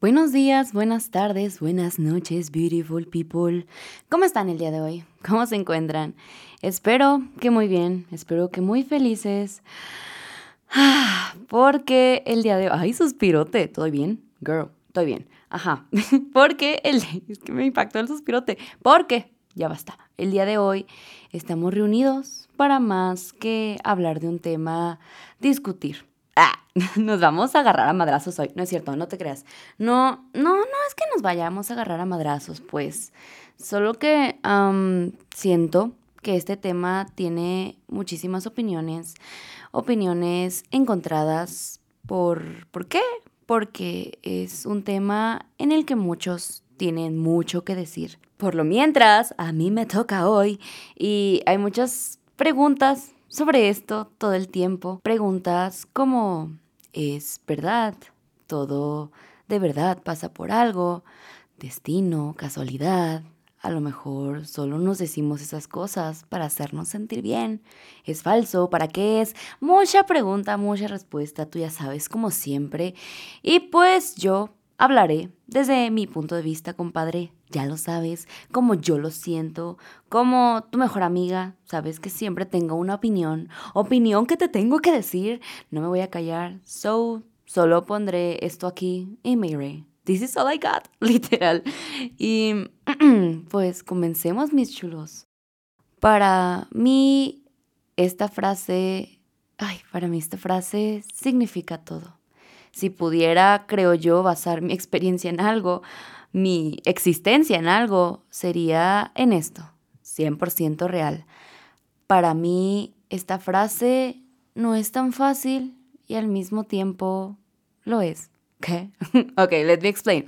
Buenos días, buenas tardes, buenas noches, beautiful people. ¿Cómo están el día de hoy? ¿Cómo se encuentran? Espero que muy bien, espero que muy felices. Porque el día de hoy... ¡Ay, suspirote! ¿Todo bien? Girl, estoy bien. Ajá. Porque el... Es que me impactó el suspirote. Porque, ya basta, el día de hoy estamos reunidos para más que hablar de un tema, discutir ah, nos vamos a agarrar a madrazos hoy. No es cierto, no te creas. No, no, no es que nos vayamos a agarrar a madrazos, pues. Solo que siento que este tema tiene muchísimas opiniones, opiniones encontradas. ¿Por, ¿Por qué? Porque es un tema en el que muchos tienen mucho que decir. Por lo mientras, a mí me toca hoy y hay muchas preguntas sobre esto todo el tiempo. Preguntas como, ¿es verdad? ¿Todo de verdad pasa por algo? ¿Destino? ¿Casualidad? A lo mejor solo nos decimos esas cosas para hacernos sentir bien. ¿Es falso? ¿Para qué es? Mucha pregunta, mucha respuesta, tú ya sabes, como siempre. Y pues yo hablaré desde mi punto de vista, compadre, ya lo sabes, como yo lo siento, como tu mejor amiga, sabes que siempre tengo una opinión, opinión que te tengo que decir, no me voy a callar, so solo pondré esto aquí y me This is all I got, literal. Y pues comencemos, mis chulos. Para mí, esta frase, ay, para mí esta frase significa todo. Si pudiera, creo yo, basar mi experiencia en algo, mi existencia en algo, sería en esto, 100% real. Para mí, esta frase no es tan fácil y al mismo tiempo lo es. ¿Qué? ok, let me explain.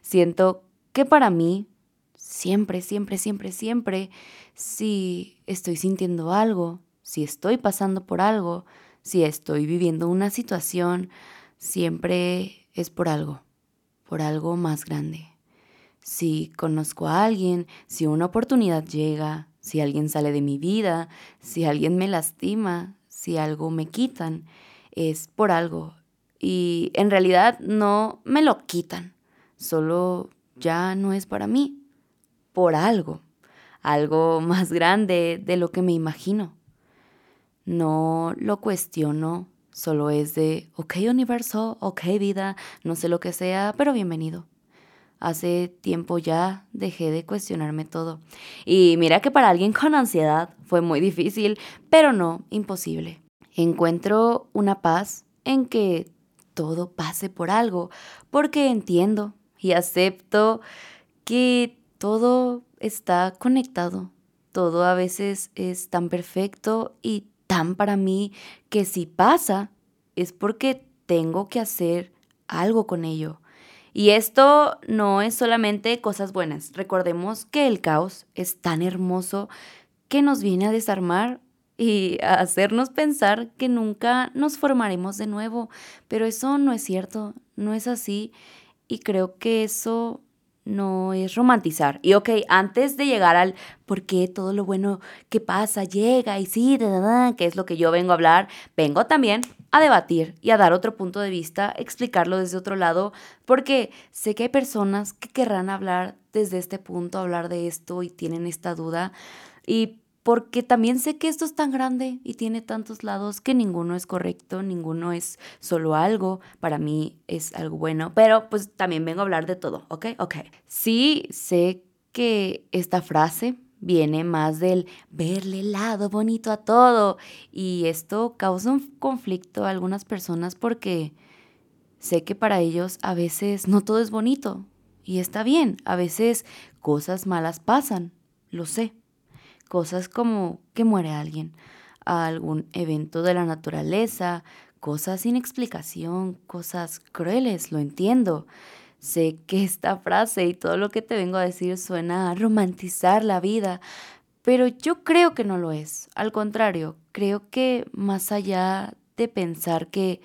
Siento que para mí, siempre, siempre, siempre, siempre, si estoy sintiendo algo, si estoy pasando por algo, si estoy viviendo una situación, siempre es por algo, por algo más grande. Si conozco a alguien, si una oportunidad llega, si alguien sale de mi vida, si alguien me lastima, si algo me quitan, es por algo. Y en realidad no me lo quitan, solo ya no es para mí, por algo, algo más grande de lo que me imagino. No lo cuestiono Solo es de, ok universo, ok vida, no sé lo que sea, pero bienvenido. Hace tiempo ya dejé de cuestionarme todo. Y mira que para alguien con ansiedad fue muy difícil, pero no imposible. Encuentro una paz en que todo pase por algo, porque entiendo y acepto que todo está conectado. Todo a veces es tan perfecto y tan para mí que si pasa es porque tengo que hacer algo con ello. Y esto no es solamente cosas buenas. Recordemos que el caos es tan hermoso que nos viene a desarmar y a hacernos pensar que nunca nos formaremos de nuevo. Pero eso no es cierto, no es así. Y creo que eso no es romantizar. Y ok, antes de llegar al por qué todo lo bueno que pasa llega y sí, que es lo que yo vengo a hablar, vengo también a debatir y a dar otro punto de vista, explicarlo desde otro lado, porque sé que hay personas que querrán hablar desde este punto, hablar de esto y tienen esta duda. Y porque también sé que esto es tan grande y tiene tantos lados que ninguno es correcto, ninguno es solo algo, para mí es algo bueno, pero pues también vengo a hablar de todo, ¿ok? Ok. Sí, sé que esta frase viene más del verle el lado bonito a todo y esto causa un conflicto a algunas personas porque sé que para ellos a veces no todo es bonito y está bien, a veces cosas malas pasan, lo sé cosas como que muere alguien, algún evento de la naturaleza, cosas sin explicación, cosas crueles, lo entiendo. Sé que esta frase y todo lo que te vengo a decir suena a romantizar la vida, pero yo creo que no lo es. Al contrario, creo que más allá de pensar que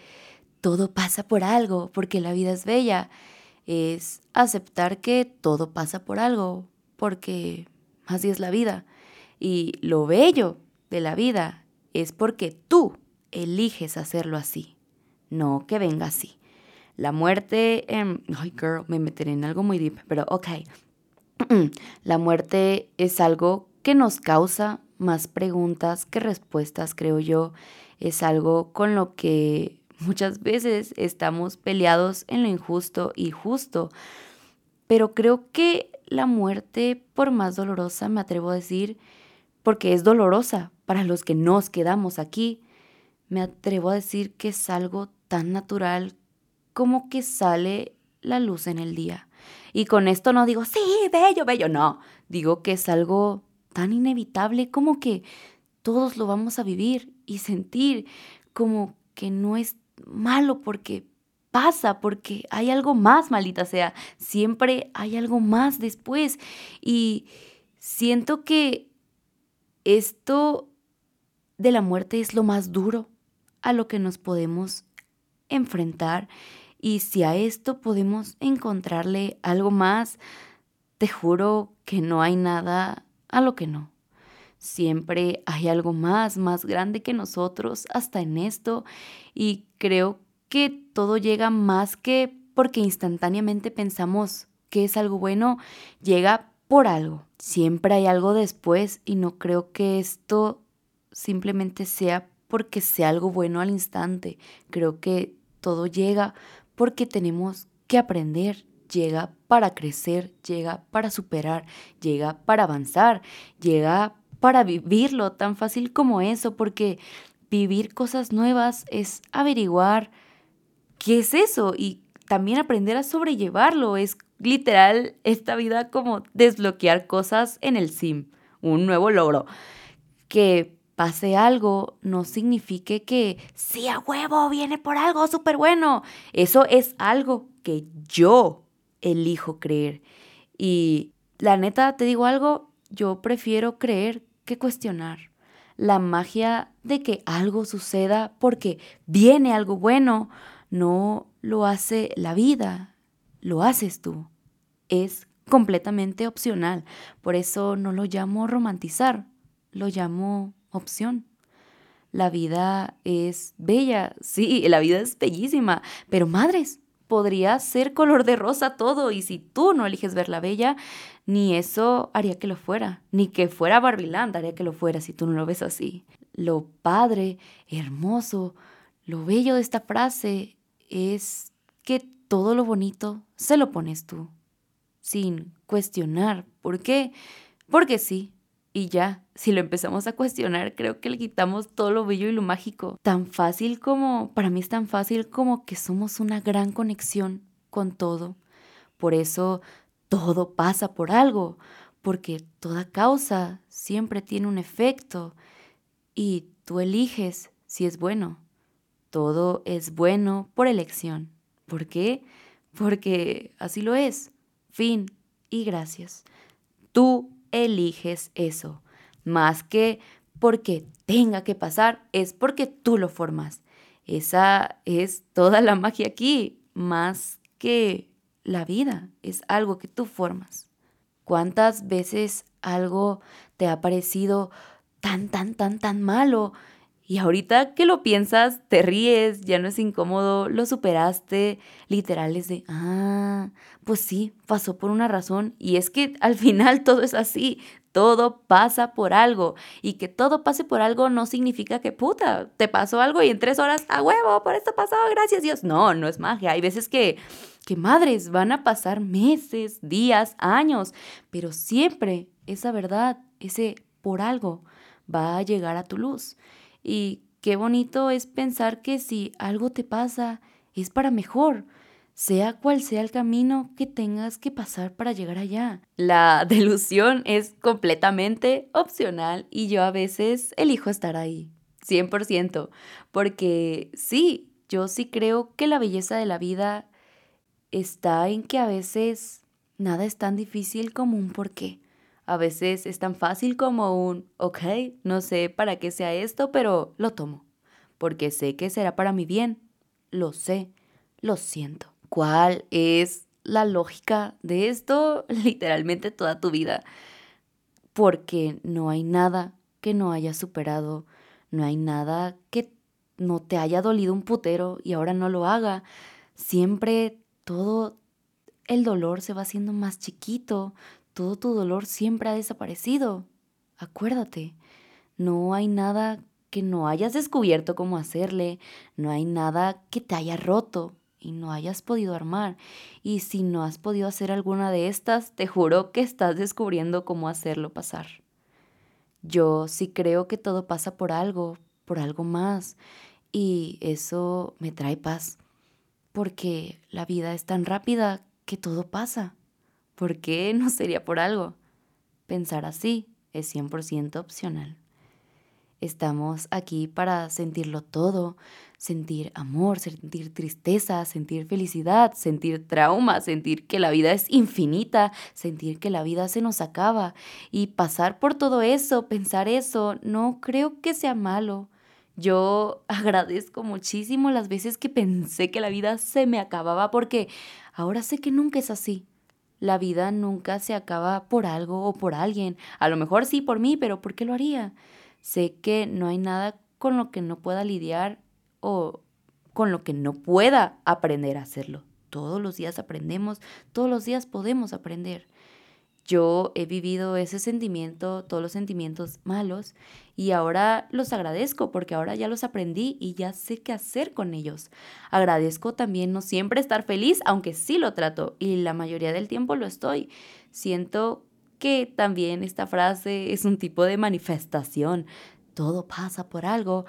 todo pasa por algo, porque la vida es bella, es aceptar que todo pasa por algo, porque así es la vida. Y lo bello de la vida es porque tú eliges hacerlo así, no que venga así. La muerte, ay girl, me meteré en algo muy deep, pero ok. La muerte es algo que nos causa más preguntas que respuestas, creo yo. Es algo con lo que muchas veces estamos peleados en lo injusto y justo. Pero creo que la muerte, por más dolorosa, me atrevo a decir, porque es dolorosa para los que nos quedamos aquí, me atrevo a decir que es algo tan natural como que sale la luz en el día. Y con esto no digo, sí, bello, bello, no. Digo que es algo tan inevitable como que todos lo vamos a vivir y sentir como que no es malo porque pasa, porque hay algo más, maldita sea. Siempre hay algo más después. Y siento que esto de la muerte es lo más duro a lo que nos podemos enfrentar. Y si a esto podemos encontrarle algo más, te juro que no hay nada a lo que no. Siempre hay algo más, más grande que nosotros, hasta en esto. Y creo que todo llega más que porque instantáneamente pensamos que es algo bueno, llega por algo. Siempre hay algo después y no creo que esto simplemente sea porque sea algo bueno al instante. Creo que todo llega porque tenemos que aprender, llega para crecer, llega para superar, llega para avanzar, llega para vivirlo tan fácil como eso, porque vivir cosas nuevas es averiguar qué es eso y también aprender a sobrellevarlo. Es literal esta vida como desbloquear cosas en el sim, un nuevo logro. Que pase algo no signifique que sí a huevo viene por algo súper bueno. Eso es algo que yo elijo creer. Y la neta, te digo algo, yo prefiero creer que cuestionar. La magia de que algo suceda porque viene algo bueno no lo hace la vida, lo haces tú. Es completamente opcional. Por eso no lo llamo romantizar, lo llamo opción. La vida es bella, sí, la vida es bellísima, pero madres, podría ser color de rosa todo y si tú no eliges verla bella, ni eso haría que lo fuera, ni que fuera Barbiland haría que lo fuera si tú no lo ves así. Lo padre, hermoso, lo bello de esta frase es que todo lo bonito se lo pones tú, sin cuestionar. ¿Por qué? Porque sí, y ya, si lo empezamos a cuestionar, creo que le quitamos todo lo bello y lo mágico. Tan fácil como, para mí es tan fácil como que somos una gran conexión con todo. Por eso todo pasa por algo, porque toda causa siempre tiene un efecto y tú eliges si es bueno. Todo es bueno por elección. ¿Por qué? Porque así lo es. Fin y gracias. Tú eliges eso. Más que porque tenga que pasar, es porque tú lo formas. Esa es toda la magia aquí, más que la vida, es algo que tú formas. ¿Cuántas veces algo te ha parecido tan, tan, tan, tan malo y ahorita que lo piensas, te ríes, ya no es incómodo, lo superaste, literal es de, ah, pues sí, pasó por una razón. Y es que al final todo es así, todo pasa por algo. Y que todo pase por algo no significa que, puta, te pasó algo y en tres horas, a huevo, por esto pasó, gracias Dios. No, no es magia. Hay veces que, que madres, van a pasar meses, días, años, pero siempre esa verdad, ese por algo, va a llegar a tu luz. Y qué bonito es pensar que si algo te pasa, es para mejor, sea cual sea el camino que tengas que pasar para llegar allá. La delusión es completamente opcional y yo a veces elijo estar ahí, 100%, porque sí, yo sí creo que la belleza de la vida está en que a veces nada es tan difícil como un porqué. A veces es tan fácil como un, ok, no sé para qué sea esto, pero lo tomo, porque sé que será para mi bien. Lo sé, lo siento. ¿Cuál es la lógica de esto? Literalmente toda tu vida. Porque no hay nada que no hayas superado, no hay nada que no te haya dolido un putero y ahora no lo haga. siempre todo el dolor se va haciendo más chiquito, todo tu dolor siempre ha desaparecido. Acuérdate, no hay nada que no hayas descubierto cómo hacerle, no hay nada que te haya roto y no hayas podido armar. Y si no has podido hacer alguna de estas, te juro que estás descubriendo cómo hacerlo pasar. Yo sí creo que todo pasa por algo, por algo más, y eso me trae paz, porque la vida es tan rápida que todo pasa. ¿Por qué no sería por algo? Pensar así es 100% opcional. Estamos aquí para sentirlo todo, sentir amor, sentir tristeza, sentir felicidad, sentir trauma, sentir que la vida es infinita, sentir que la vida se nos acaba. Y pasar por todo eso, pensar eso, no creo que sea malo. Yo agradezco muchísimo las veces que pensé que la vida se me acababa porque ahora sé que nunca es así. La vida nunca se acaba por algo o por alguien. A lo mejor sí por mí, pero ¿por qué lo haría? Sé que no hay nada con lo que no pueda lidiar o con lo que no pueda aprender a hacerlo. Todos los días aprendemos, todos los días podemos aprender. Yo he vivido ese sentimiento, todos los sentimientos malos, y ahora los agradezco porque ahora ya los aprendí y ya sé qué hacer con ellos. Agradezco también no siempre estar feliz, aunque sí lo trato y la mayoría del tiempo lo estoy. Siento que también esta frase es un tipo de manifestación. Todo pasa por algo,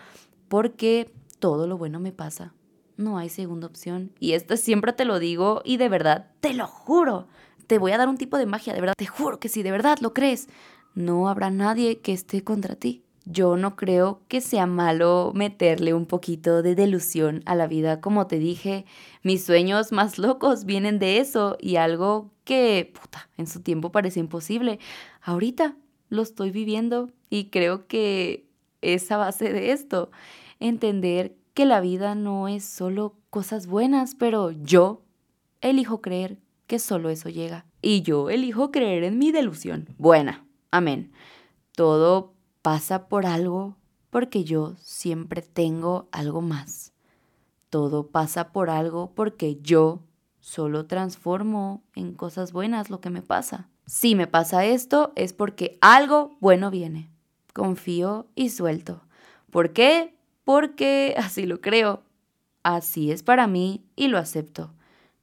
porque todo lo bueno me pasa. No hay segunda opción. Y esto siempre te lo digo y de verdad, te lo juro. Te voy a dar un tipo de magia, de verdad, te juro que si de verdad lo crees, no habrá nadie que esté contra ti. Yo no creo que sea malo meterle un poquito de delusión a la vida. Como te dije, mis sueños más locos vienen de eso y algo que, puta, en su tiempo parecía imposible. Ahorita lo estoy viviendo y creo que es a base de esto. Entender que la vida no es solo cosas buenas, pero yo elijo creer que solo eso llega. Y yo elijo creer en mi delusión. Buena. Amén. Todo pasa por algo porque yo siempre tengo algo más. Todo pasa por algo porque yo solo transformo en cosas buenas lo que me pasa. Si me pasa esto es porque algo bueno viene. Confío y suelto. ¿Por qué? Porque así lo creo. Así es para mí y lo acepto.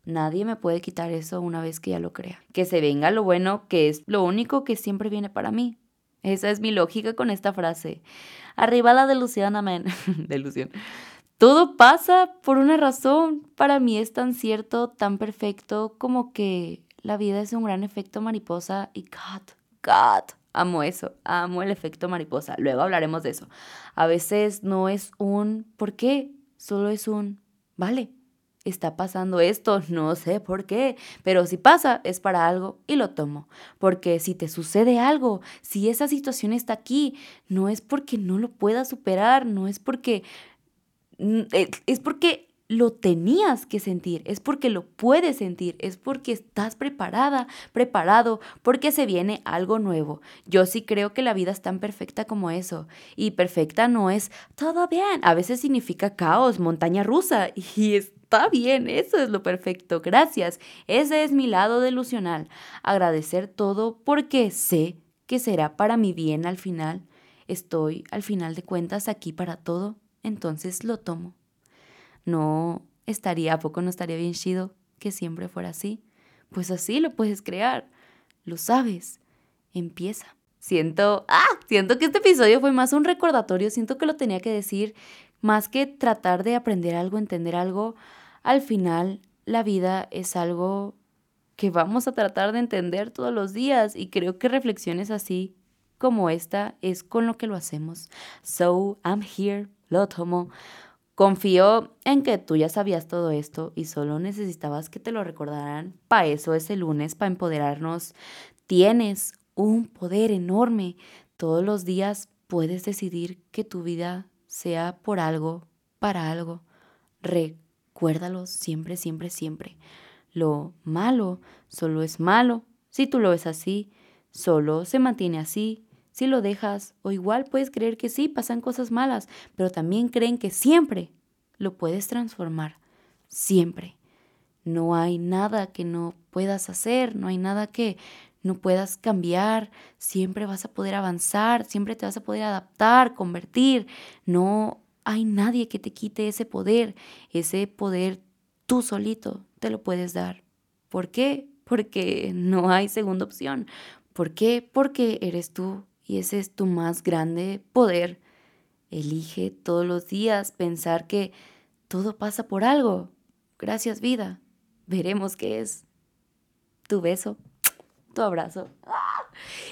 Nadie me puede quitar eso una vez que ya lo crea. Que se venga lo bueno, que es lo único que siempre viene para mí. Esa es mi lógica con esta frase. Arriba la delusión, amén. delusión. Todo pasa por una razón. Para mí es tan cierto, tan perfecto como que la vida es un gran efecto mariposa y God, God, amo eso, amo el efecto mariposa. Luego hablaremos de eso. A veces no es un ¿por qué? Solo es un vale está pasando esto, no sé por qué, pero si pasa es para algo y lo tomo. Porque si te sucede algo, si esa situación está aquí, no es porque no lo puedas superar, no es porque... Mm, eh, es porque lo tenías que sentir, es porque lo puedes sentir, es porque estás preparada, preparado, porque se viene algo nuevo. Yo sí creo que la vida es tan perfecta como eso. Y perfecta no es todo bien, a veces significa caos, montaña rusa, y está bien, eso es lo perfecto, gracias. Ese es mi lado delusional, agradecer todo porque sé que será para mi bien al final. Estoy al final de cuentas aquí para todo, entonces lo tomo. No estaría, ¿a poco no estaría bien chido que siempre fuera así? Pues así lo puedes crear, lo sabes, empieza. Siento, ah, siento que este episodio fue más un recordatorio, siento que lo tenía que decir, más que tratar de aprender algo, entender algo, al final la vida es algo que vamos a tratar de entender todos los días y creo que reflexiones así como esta es con lo que lo hacemos. So, I'm here, lo tomo Confío en que tú ya sabías todo esto y solo necesitabas que te lo recordaran. Para eso es el lunes, para empoderarnos. Tienes un poder enorme. Todos los días puedes decidir que tu vida sea por algo, para algo. Recuérdalo siempre, siempre, siempre. Lo malo solo es malo. Si tú lo ves así, solo se mantiene así si lo dejas, o igual puedes creer que sí, pasan cosas malas, pero también creen que siempre lo puedes transformar. Siempre. No hay nada que no puedas hacer, no hay nada que no puedas cambiar, siempre vas a poder avanzar, siempre te vas a poder adaptar, convertir. No hay nadie que te quite ese poder, ese poder tú solito te lo puedes dar. ¿Por qué? Porque no hay segunda opción. ¿Por qué? Porque eres tú y ese es tu más grande poder. Elige todos los días pensar que todo pasa por algo. Gracias vida. Veremos qué es. Tu beso, tu abrazo.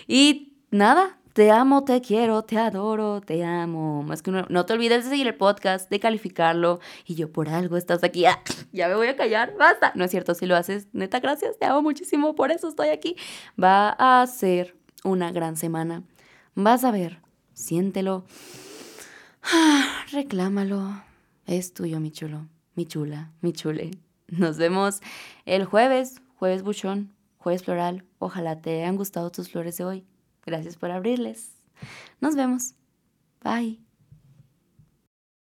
Y nada, te amo, te quiero, te adoro, te amo. Más que no te olvides de seguir el podcast, de calificarlo. Y yo por algo estás aquí. Ah, ya me voy a callar, basta. No es cierto, si lo haces, neta, gracias, te amo muchísimo, por eso estoy aquí. Va a ser una gran semana. Vas a ver, siéntelo. reclámalo. Es tuyo, mi chulo, mi chula, mi chule. Nos vemos el jueves, jueves buchón, jueves floral. Ojalá te hayan gustado tus flores de hoy. Gracias por abrirles. Nos vemos. Bye.